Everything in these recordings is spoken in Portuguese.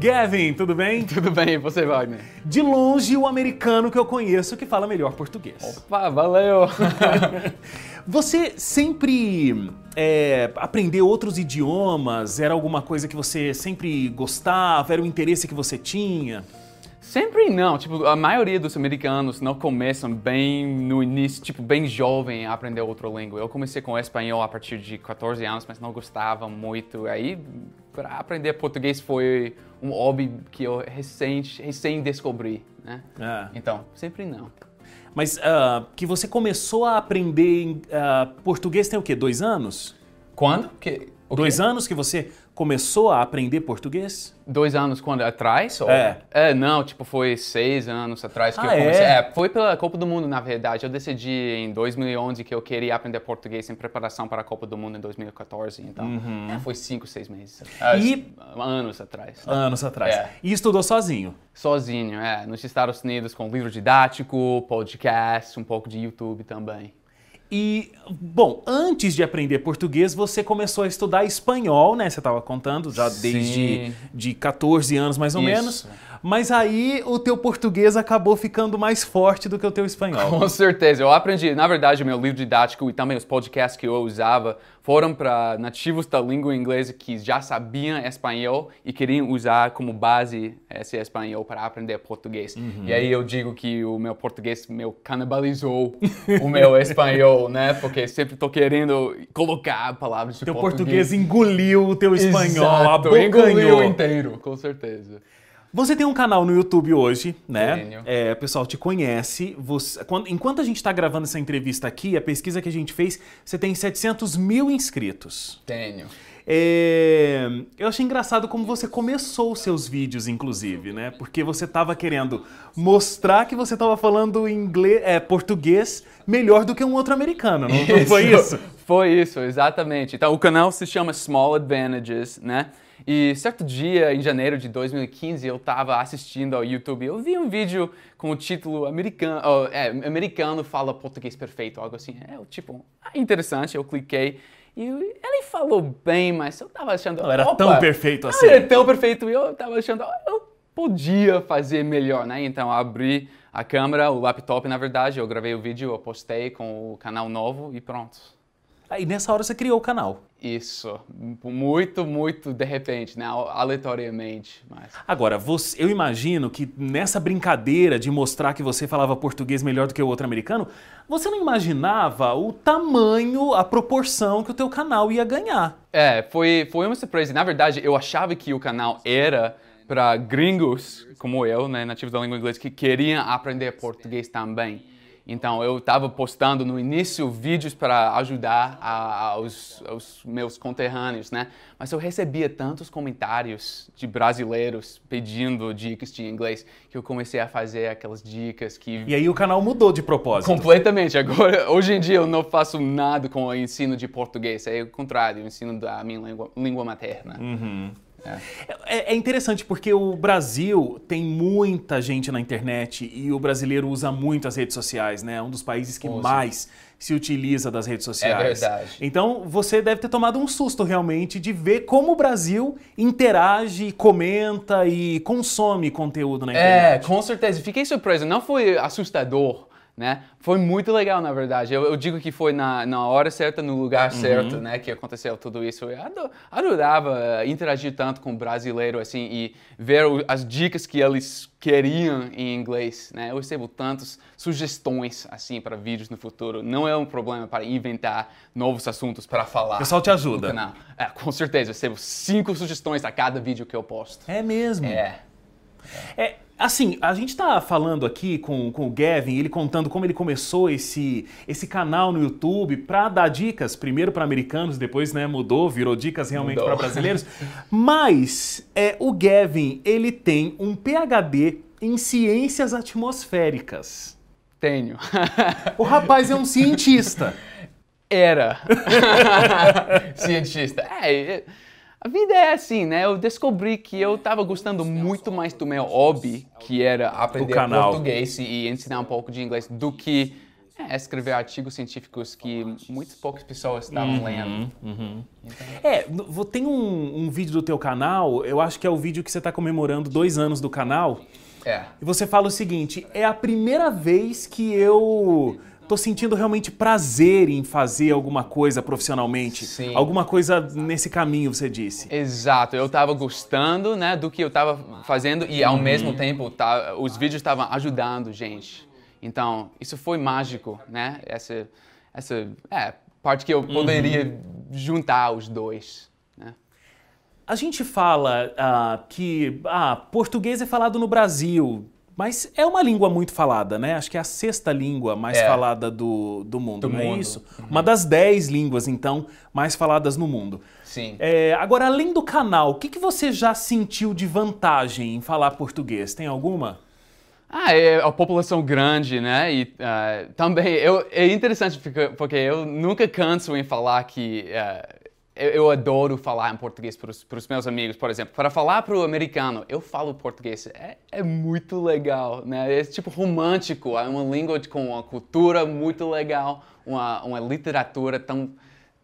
Gavin, tudo bem? Tudo bem, e você, Wagner? De longe, o americano que eu conheço que fala melhor português. Opa, valeu! você sempre é, aprendeu outros idiomas? Era alguma coisa que você sempre gostava? Era um interesse que você tinha? Sempre não. Tipo, a maioria dos americanos não começam bem no início, tipo, bem jovem a aprender outra língua. Eu comecei com espanhol a partir de 14 anos, mas não gostava muito. Aí, para aprender português foi um hobby que eu recém, recém descobri, né? É. Então, sempre não. Mas uh, que você começou a aprender uh, português tem o quê? Dois anos? Quando? Que, Dois anos que você começou a aprender português? Dois anos quando atrás? Ou... É. é. Não, tipo, foi seis anos atrás que ah, eu comecei. É? é? foi pela Copa do Mundo, na verdade. Eu decidi em 2011 que eu queria aprender português em preparação para a Copa do Mundo em 2014. Então, uhum. é, foi cinco, seis meses. E... Anos atrás. Anos atrás. É. E estudou sozinho? Sozinho, é. Nos Estados Unidos com livro didático, podcast, um pouco de YouTube também. E, bom, antes de aprender português, você começou a estudar espanhol, né? Você estava contando já Sim. desde de 14 anos, mais ou Isso. menos. Mas aí o teu português acabou ficando mais forte do que o teu espanhol. Com certeza. Eu aprendi, na verdade, o meu livro didático e também os podcasts que eu usava foram para nativos da língua inglesa que já sabiam espanhol e queriam usar como base esse espanhol para aprender português. Uhum. E aí eu digo que o meu português meu canibalizou o meu espanhol, né? Porque sempre estou querendo colocar palavras de Teu português. português engoliu o teu espanhol, Exato, abocanhou. engoliu inteiro, com certeza. Você tem um canal no YouTube hoje, né? Tenho. É, o pessoal te conhece. Você- quando- enquanto a gente está gravando essa entrevista aqui, a pesquisa que a gente fez, você tem 700 mil inscritos. Tenho. É, eu achei engraçado como você começou os seus vídeos, inclusive, né? Porque você estava querendo mostrar que você estava falando inglês, é, português melhor do que um outro americano, não, não foi isso? Foi isso, exatamente. Então, o canal se chama Small Advantages, né? E certo dia, em janeiro de 2015, eu estava assistindo ao YouTube. Eu vi um vídeo com o título Americano, oh, é, americano fala português perfeito, algo assim. É, o tipo, ah, interessante. Eu cliquei e ele falou bem, mas eu estava achando. Não era opa, tão perfeito não assim. era tão perfeito e eu estava achando, "Ah, eu podia fazer melhor, né? Então, eu abri a câmera, o laptop, na verdade, eu gravei o vídeo, eu postei com o canal novo e pronto. Aí nessa hora você criou o canal. Isso, muito, muito de repente, né? Aleatoriamente, mas... Agora, você- eu imagino que nessa brincadeira de mostrar que você falava português melhor do que o outro americano, você não imaginava o tamanho, a proporção que o teu canal ia ganhar. É, foi, foi uma surpresa. Na verdade, eu achava que o canal era para gringos como eu, né, nativos da língua inglesa, que queriam aprender português também. Então, eu estava postando no início vídeos para ajudar a- aos, aos meus conterrâneos, né? Mas eu recebia tantos comentários de brasileiros pedindo dicas de inglês que eu comecei a fazer aquelas dicas que E aí o canal mudou de propósito. Completamente. Agora, hoje em dia, eu não faço nada com o ensino de português. É o contrário, o ensino da minha língua, língua materna. É, é interessante porque o Brasil tem muita gente na internet e o brasileiro usa muito as redes sociais, né? É um dos países que mais se utiliza das redes sociais. verdade. Então você deve ter tomado um susto realmente de ver como o Brasil interage, comenta e consome conteúdo na É, internet. com certeza. Fiquei surpreso. Não foi assustador, né? Foi muito legal, na verdade. Eu, eu digo que foi na, na hora certa, no lugar certo, né? Que aconteceu tudo isso. Eu ado- adorava interagir tanto com o brasileiro, assim, e ver o- as dicas que eles queriam em inglês, né? Eu recebo tantas sugestões, assim, para vídeos no futuro. Não é um problema para inventar novos assuntos para falar. O pessoal te ajuda. no. É, com certeza. Eu recebo cinco sugestões a cada vídeo que eu posto. É mesmo. É. É, assim, a gente tá falando aqui com, com o Gavin, ele contando como ele começou esse, esse canal no YouTube pra dar dicas, primeiro para americanos, depois né, mudou, virou dicas realmente para brasileiros. Mas é, o Gavin, ele tem um PhD em ciências atmosféricas. Tenho. O rapaz é um cientista. Era. Cientista. É, é, a vida é assim, né? Eu descobri que eu tava gostando muito mais do meu hobby, que era aprender português e ensinar um pouco de inglês, do que É, escrever artigos científicos que muitas poucas pessoas estavam Uhum, lendo. Então, É, tem um, um vídeo do teu canal, eu acho que é o vídeo que você está comemorando dois anos do canal, é. e você fala o seguinte: é a primeira vez que eu tô sentindo realmente prazer em fazer alguma coisa profissionalmente. Sim. Alguma coisa nesse caminho, você disse. Exato, eu estava gostando, né, do que eu estava fazendo e ao mesmo tempo tá, os vídeos estavam ajudando gente. Então isso foi mágico, né? Essa, essa é parte que eu poderia juntar os dois. Né? A gente fala ah, que ah, português é falado no Brasil, mas é uma língua muito falada, né? Acho que é a sexta língua mais É. falada do, do mundo, Do não é mundo. isso? Uma das dez línguas, então, mais faladas no mundo. Sim. É, agora, além do canal, o que, que você já sentiu de vantagem em falar português? Tem alguma? Ah, é a população grande, né? E ah, também eu, é interessante porque, eu nunca canso em falar que ah, eu, eu adoro falar em português para os meus amigos, por exemplo. Para falar para o americano, eu falo português. É, é muito legal, né? É tipo romântico, é uma língua com uma cultura muito legal, uma, uma literatura tão,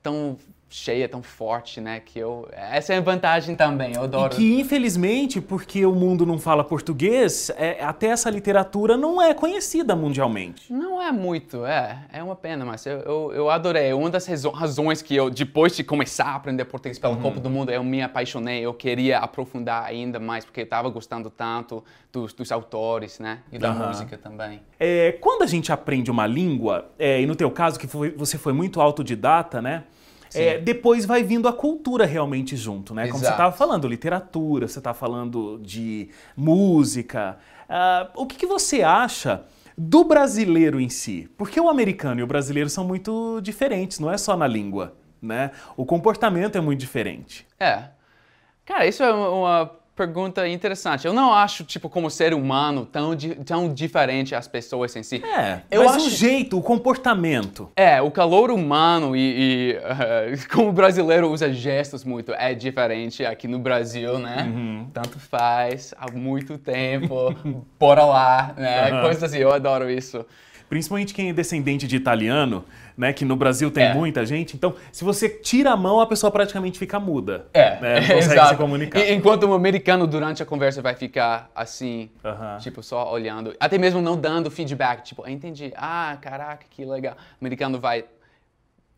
tão cheia, tão forte, né? Que eu essa é a vantagem também. Eu E adoro. que, infelizmente, porque o mundo não fala português, é, até essa literatura não é conhecida mundialmente. Não é muito, é. É uma pena, mas eu, eu, eu adorei. Uma das razões que eu, depois de começar a aprender português pela Copa do Mundo, eu me apaixonei. Eu queria aprofundar ainda mais, porque eu estava gostando tanto dos, dos autores, né? E da Aham. música também. É, quando a gente aprende uma língua, é, e no teu caso, que foi- você foi muito autodidata, né? É, depois vai vindo a cultura realmente junto, né? Como você Exato. estava falando, literatura, você está falando de música. Ah, o que, que você acha do brasileiro em si? Porque o americano e o brasileiro são muito diferentes, não é só na língua, né? O comportamento é muito diferente. É. Cara, isso é uma pergunta interessante. Eu não acho, tipo, como ser humano, tão, di- tão diferente as pessoas em si. É, eu mas acho... o jeito, o comportamento. É, o calor humano e, e, eh, como o brasileiro usa gestos muito é diferente aqui no Brasil, né? Tanto faz, há muito tempo, bora lá, né? Aham. Coisas assim, eu adoro isso. Principalmente quem é descendente de italiano, né? Que no Brasil tem É. muita gente. Então, se você tira a mão, a pessoa praticamente fica muda. É, né, Não consegue exato. se comunicar. E- enquanto um americano durante a conversa vai ficar assim, Aham. tipo, só olhando, até mesmo não dando feedback, tipo, "Ah, entendi, ah, caraca, que legal. O americano vai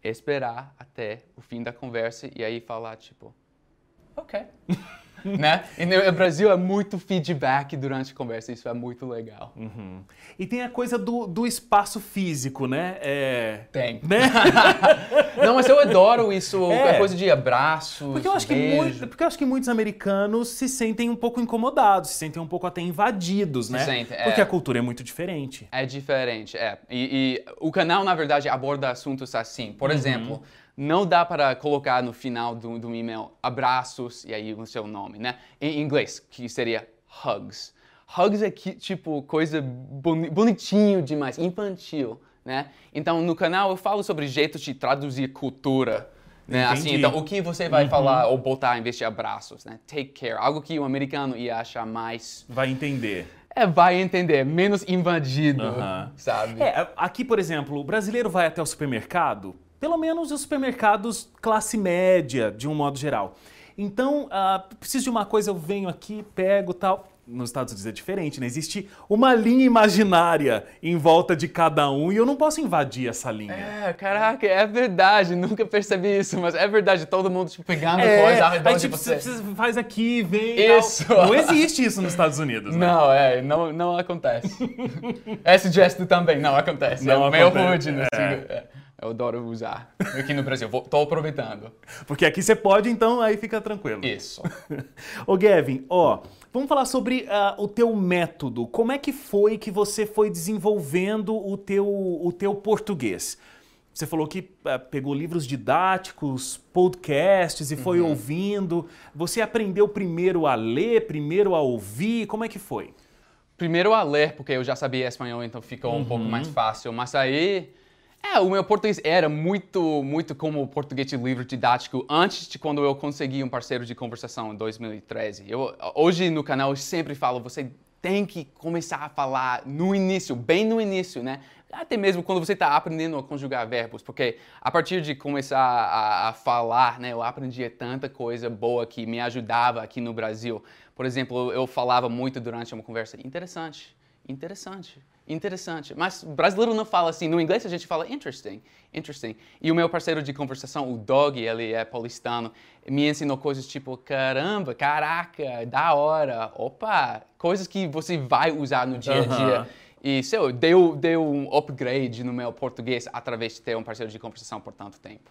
esperar até o fim da conversa e aí falar, tipo, ok. né? E no Brasil é muito feedback durante a conversa, isso é muito legal. Uhum. E tem a coisa do, do espaço físico, né? É... Tem. Né? Não, mas eu adoro isso, É. a coisa de abraços, Porque eu, acho que beijo. muito- porque eu acho que muitos americanos se sentem um pouco incomodados, se sentem um pouco até invadidos, né? sentem, é. Porque a cultura é muito diferente. É diferente, é. E, e o canal, na verdade, aborda assuntos assim. Por exemplo, não dá para colocar no final do, do e-mail abraços e aí o seu nome, né? Em inglês, que seria hugs. Hugs é que, tipo coisa boni bonitinho demais, infantil, né? Então, no canal eu falo sobre jeitos de traduzir cultura. Né? Assim, então, o que você vai falar ou botar em vez de abraços, né? Take care, algo que o americano ia achar mais Vai entender. é, vai entender, menos invadido, Aham. sabe? É, aqui, por exemplo, o brasileiro vai até o supermercado, pelo menos os supermercados classe média, de um modo geral. Então, ah, preciso de uma coisa, eu venho aqui, pego tal. Nos Estados Unidos é diferente, né? Existe uma linha imaginária em volta de cada um e eu não posso invadir essa linha. É, caraca, é verdade, nunca percebi isso, mas é verdade, todo mundo tipo, pegando É, coisa ao redor aí, de tipo, você. você faz aqui, vem. Isso. Não existe isso nos Estados Unidos, né? Não, é, não, não acontece. Esse gesto também não acontece. Não é meio acontece, rude, né? é. Assim, é, Eu adoro usar. Aqui no Brasil, tô aproveitando. Porque aqui você pode, então aí fica tranquilo. Isso. Ô Gavin, ó, vamos falar sobre ah, o teu método. Como é que foi que você foi desenvolvendo o teu, o teu português? Você falou que ah, pegou livros didáticos, podcasts e foi Uhum. ouvindo. Você aprendeu primeiro a ler, primeiro a ouvir? Como é que foi? Primeiro a ler, porque eu já sabia espanhol, então ficou um pouco mais fácil. Mas aí, é, o meu português era muito, muito como o português de livro didático antes de quando eu consegui um parceiro de conversação em 2013. Eu, hoje no canal eu sempre falo, você tem que começar a falar no início, bem no início, né? Até mesmo quando você está aprendendo a conjugar verbos, porque a partir de começar a, a, falar, né, eu aprendi tanta coisa boa que me ajudava aqui no Brasil. Por exemplo, eu falava muito durante uma conversa interessante, interessante, interessante. Mas brasileiro não fala assim. No inglês a gente fala interesting, interesting. E o meu parceiro de conversação, o Dog, ele é paulistano, me ensinou coisas tipo caramba, caraca, da hora, opa, coisas que você vai usar no dia a dia. Uhum. E sei, deu, deu um upgrade no meu português através de ter um parceiro de conversação por tanto tempo.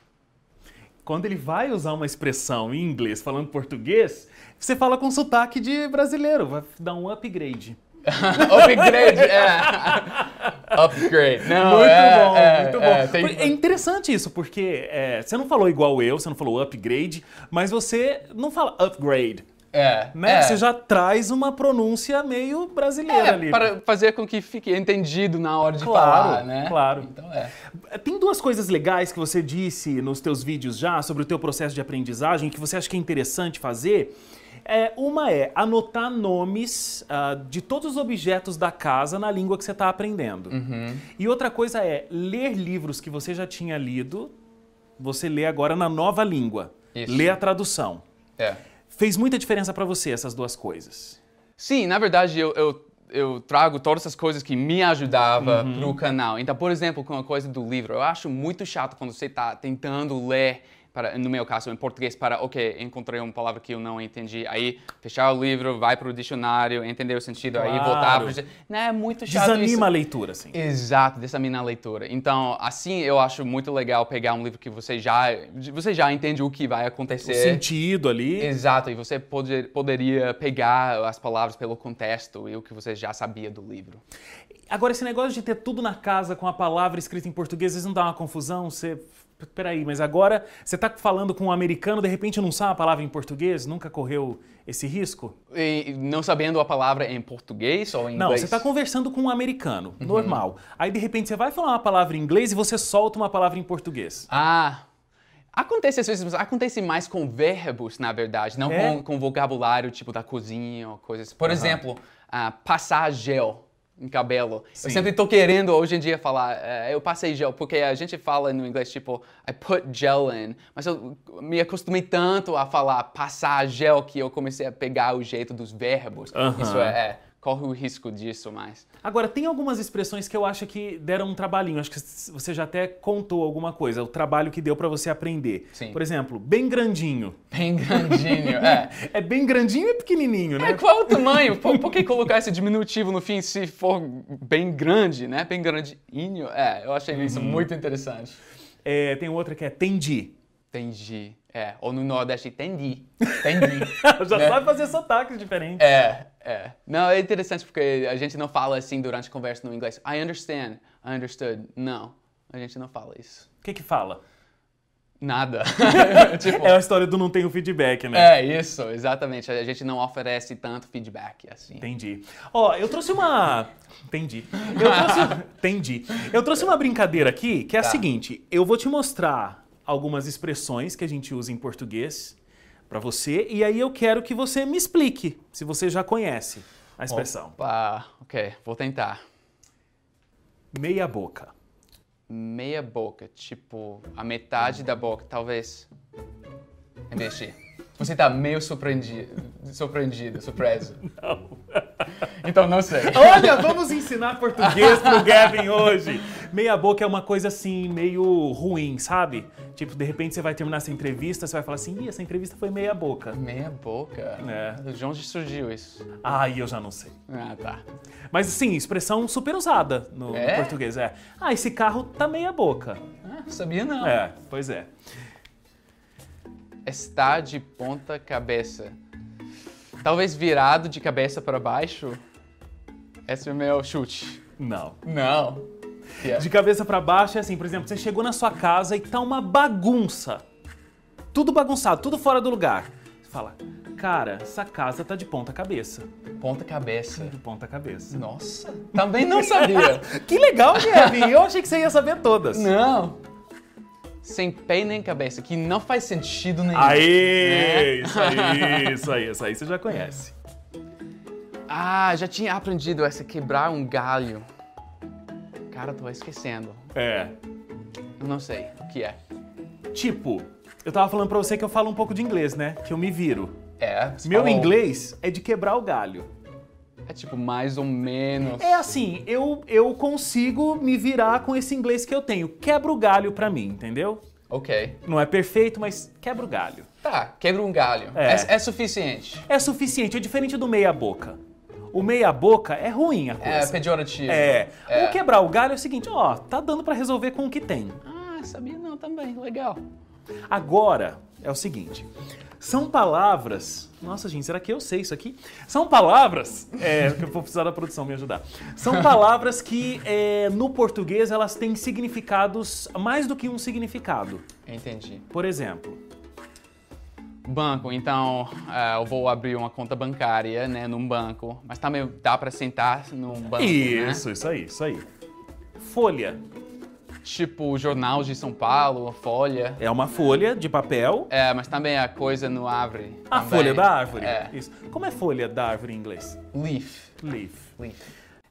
Quando ele vai usar uma expressão em inglês falando português, você fala com sotaque de brasileiro, vai dar um upgrade. upgrade, é. Upgrade. Não, muito é, bom, é, muito bom. É, tem... é, interessante isso, porque é, você não falou igual eu, você não falou upgrade, mas você não fala upgrade. É, né? é. Você já traz uma pronúncia meio brasileira é, ali. Para fazer com que fique entendido na hora de claro, falar, né? Claro. Então é. Tem duas coisas legais que você disse nos teus vídeos já sobre o teu processo de aprendizagem que você acha que é interessante fazer. É, uma é anotar nomes uh, de todos os objetos da casa na língua que você está aprendendo. Uhum. E outra coisa é ler livros que você já tinha lido, você lê agora na nova língua. Isso. Lê a tradução. É. Fez muita diferença para você essas duas coisas? Sim, na verdade eu, eu, eu trago todas essas coisas que me ajudavam uhum. para o canal. Então, por exemplo, com a coisa do livro, eu acho muito chato quando você está tentando ler para, no meu caso, em português, para, ok, encontrei uma palavra que eu não entendi, aí fechar o livro, vai para o dicionário, entender o sentido, claro. aí voltar para. Não, é muito chato Desanima isso. a leitura, assim. Exato, desanima a leitura. Então, assim, eu acho muito legal pegar um livro que você já, você já entende o que vai acontecer. O sentido ali. Exato, e você pode, poderia pegar as palavras pelo contexto e o que você já sabia do livro. Agora, esse negócio de ter tudo na casa com a palavra escrita em português, às vezes não dá uma confusão? Você peraí, mas agora você está falando com um americano, de repente não sabe a palavra em português? Nunca correu esse risco? E não sabendo a palavra em português ou em inglês? Não, você está conversando com um americano, uhum. normal. Aí de repente você vai falar uma palavra em inglês e você solta uma palavra em português. Ah, Acontece às vezes, acontece mais com verbos, na verdade, não é? com, com vocabulário tipo da cozinha ou coisas. Por uhum. exemplo, uh, passar gel em cabelo. Sim. Eu sempre estou querendo hoje em dia falar, uh, eu passei gel, porque a gente fala no inglês tipo, I put gel in, mas eu me acostumei tanto a falar passar gel que eu comecei a pegar o jeito dos verbos. Uh -huh. Isso é, é corre o risco disso mais. Agora, tem algumas expressões que eu acho que deram um trabalhinho. Acho que você já até contou alguma coisa, o trabalho que deu para você aprender. Sim. Por exemplo, bem grandinho. Bem grandinho, é. é bem grandinho e pequenininho, né? É, qual o tamanho? Por, por, que colocar esse diminutivo no fim se for bem grande, né? Bem grandinho. É, eu achei isso uhum. muito interessante. É, tem outra que é tendi. Tendi. É, ou no Nordeste, tendi. Tendi. Já né? sabe fazer sotaques diferentes. É, é. Não, é interessante porque a gente não fala assim durante a conversa no inglês. I understand, I understood. Não, a gente não fala isso. O que que fala? Nada. tipo, é a história do não tenho feedback, né? É, isso, exatamente. A gente não oferece tanto feedback, assim. Entendi. Ó, eu trouxe uma... Entendi. Eu trouxe... Entendi. Eu trouxe uma brincadeira aqui, que é tá. a seguinte. Eu vou te mostrar algumas expressões que a gente usa em português para você e aí eu quero que você me explique se você já conhece a expressão. Opa, ok, vou tentar. Meia boca. Meia boca, tipo a metade da boca, talvez. Mexer. Você tá meio surpreendido, surpreendido, surpreso. Não. Então não sei. Olha, vamos ensinar português pro Gavin hoje. Meia boca é uma coisa assim, meio ruim, sabe? Tipo, de repente você vai terminar essa entrevista, você vai falar assim, Ih, essa entrevista foi meia boca. Meia boca? É. De onde surgiu isso? Ah, eu já não sei. Ah, tá. Mas sim, expressão super usada no, é? no português. É. Ah, esse carro tá meia boca. Ah, sabia não. É, pois é. Está de ponta cabeça. Talvez virado de cabeça para baixo? Esse é o meu chute. Não. Não. Yeah. De cabeça para baixo é assim, por exemplo, você chegou na sua casa e tá uma bagunça. Tudo bagunçado, tudo fora do lugar. Você fala, cara, essa casa tá de ponta cabeça. Ponta cabeça. De ponta cabeça. Nossa, também não sabia. que legal, Kevin. Eu achei que você ia saber todas. Não. Sem pé nem cabeça, que não faz sentido nenhum. Aê! Né? Isso aí, isso aí, isso aí você já conhece. Ah, já tinha aprendido essa quebrar um galho. Cara, tô esquecendo. É. Eu não sei o que é. Tipo, eu tava falando pra você que eu falo um pouco de inglês, né? Que eu me viro. É. Meu falou- inglês é de quebrar o galho. É tipo mais ou menos. É assim, eu, eu consigo me virar com esse inglês que eu tenho. Quebra o galho pra mim, entendeu? Ok. Não é perfeito, mas quebra o galho. Tá, quebra um galho. É. É, é suficiente. É suficiente, é diferente do meia boca. O meia boca é ruim a É coisa. pejorativo. É. É. O quebrar o galho é o seguinte, ó, tá dando pra resolver com o que tem. Ah, sabia não também. Legal. Agora é o seguinte: são palavras. Nossa, gente, será que eu sei isso aqui? São palavras. É, que eu vou precisar da produção me ajudar. São palavras que é, no português elas têm significados mais do que um significado. Entendi. Por exemplo, Banco, então ah, eu vou abrir uma conta bancária, né, num banco, mas também dá pra sentar num banco, isso, né? isso aí, isso aí. Folha Tipo Jornal de São Paulo, a Folha. é uma folha de papel. É, mas também a coisa no árvore. A também. folha da árvore. É. Isso. Como é folha da árvore em inglês? Leaf. Leaf. Leaf.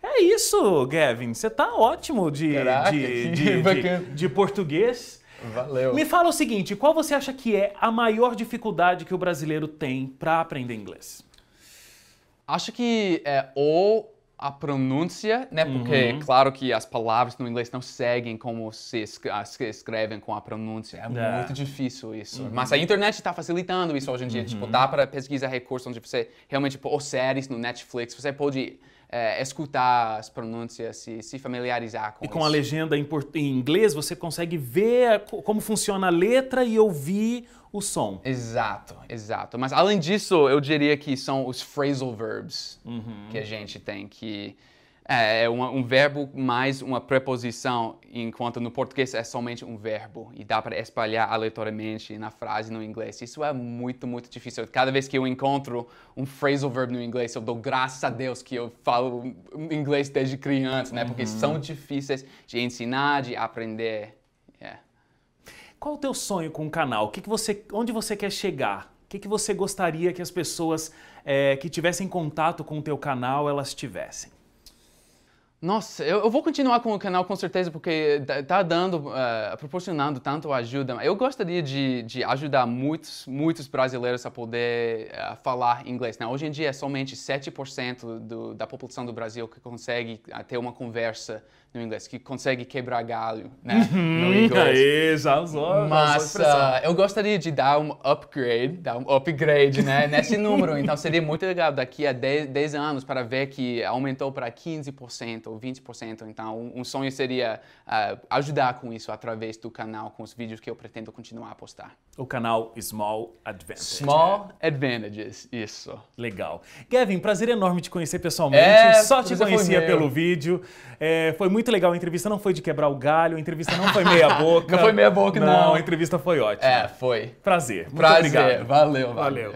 É isso, Gavin. Você tá ótimo de, Caraca, de, de- de- de português. Valeu. Me fala o seguinte, qual você acha que é a maior dificuldade que o brasileiro tem para aprender inglês? Acho que é ou a pronúncia, né? Porque, Uhum. claro que as palavras no inglês não seguem como se esc- se escrevem com a pronúncia. É, É. Uhum. muito difícil isso. Mas a internet está facilitando isso hoje em dia. Tipo, dá para pesquisar recursos onde você realmente, tipo, ou séries no Netflix, você pode é, escutar as pronúncias e se familiarizar com E com isso. a legenda em, em inglês, você consegue ver a- como funciona a letra e ouvir o som. Exato, exato. Mas além disso, eu diria que são os phrasal verbs Uhum. que a gente tem que é é uma- um verbo mais uma preposição, enquanto no português é somente um verbo e dá para espalhar aleatoriamente na frase no inglês. Isso é muito, muito difícil. Cada vez que eu encontro um phrasal verb no inglês, eu dou graças a Deus que eu falo inglês desde criança, né? Porque são difíceis de ensinar, de aprender. É. Qual o teu sonho com o canal? O que que você, onde você quer chegar? O que, que você gostaria que as pessoas eh, que tivessem contato com o teu canal, elas tivessem? Nossa, eu, eu vou continuar com o canal com certeza porque tá- tá dando, eh, proporcionando tanto ajuda. Eu gostaria de, de ajudar muitos, muitos brasileiros a poder eh, falar inglês. Né? Hoje em dia é somente 7% do, da população do Brasil que consegue eh, ter uma conversa no inglês, que consegue quebrar galho né? no inglês. Aê, já usou, já usou Mas ah, eu gostaria de dar um upgrade, dar um upgrade né, nesse número. Então seria muito legal daqui a 10, 10 anos para ver que aumentou para 15% ou 20%. Então um, um sonho seria ah, ajudar com isso através do canal, com os vídeos que eu pretendo continuar a postar. O canal Small Advantage. Small advantages, isso. Legal. Gavin, prazer enorme te conhecer pessoalmente. É, Só te conhecia pelo vídeo. É, foi muito legal. A entrevista não foi de quebrar o galho, a entrevista não foi meia boca. Não foi meia boca, não. a entrevista foi ótima. É, foi. Prazer. Muito Prazer, obrigado. valeu, valeu. Valeu.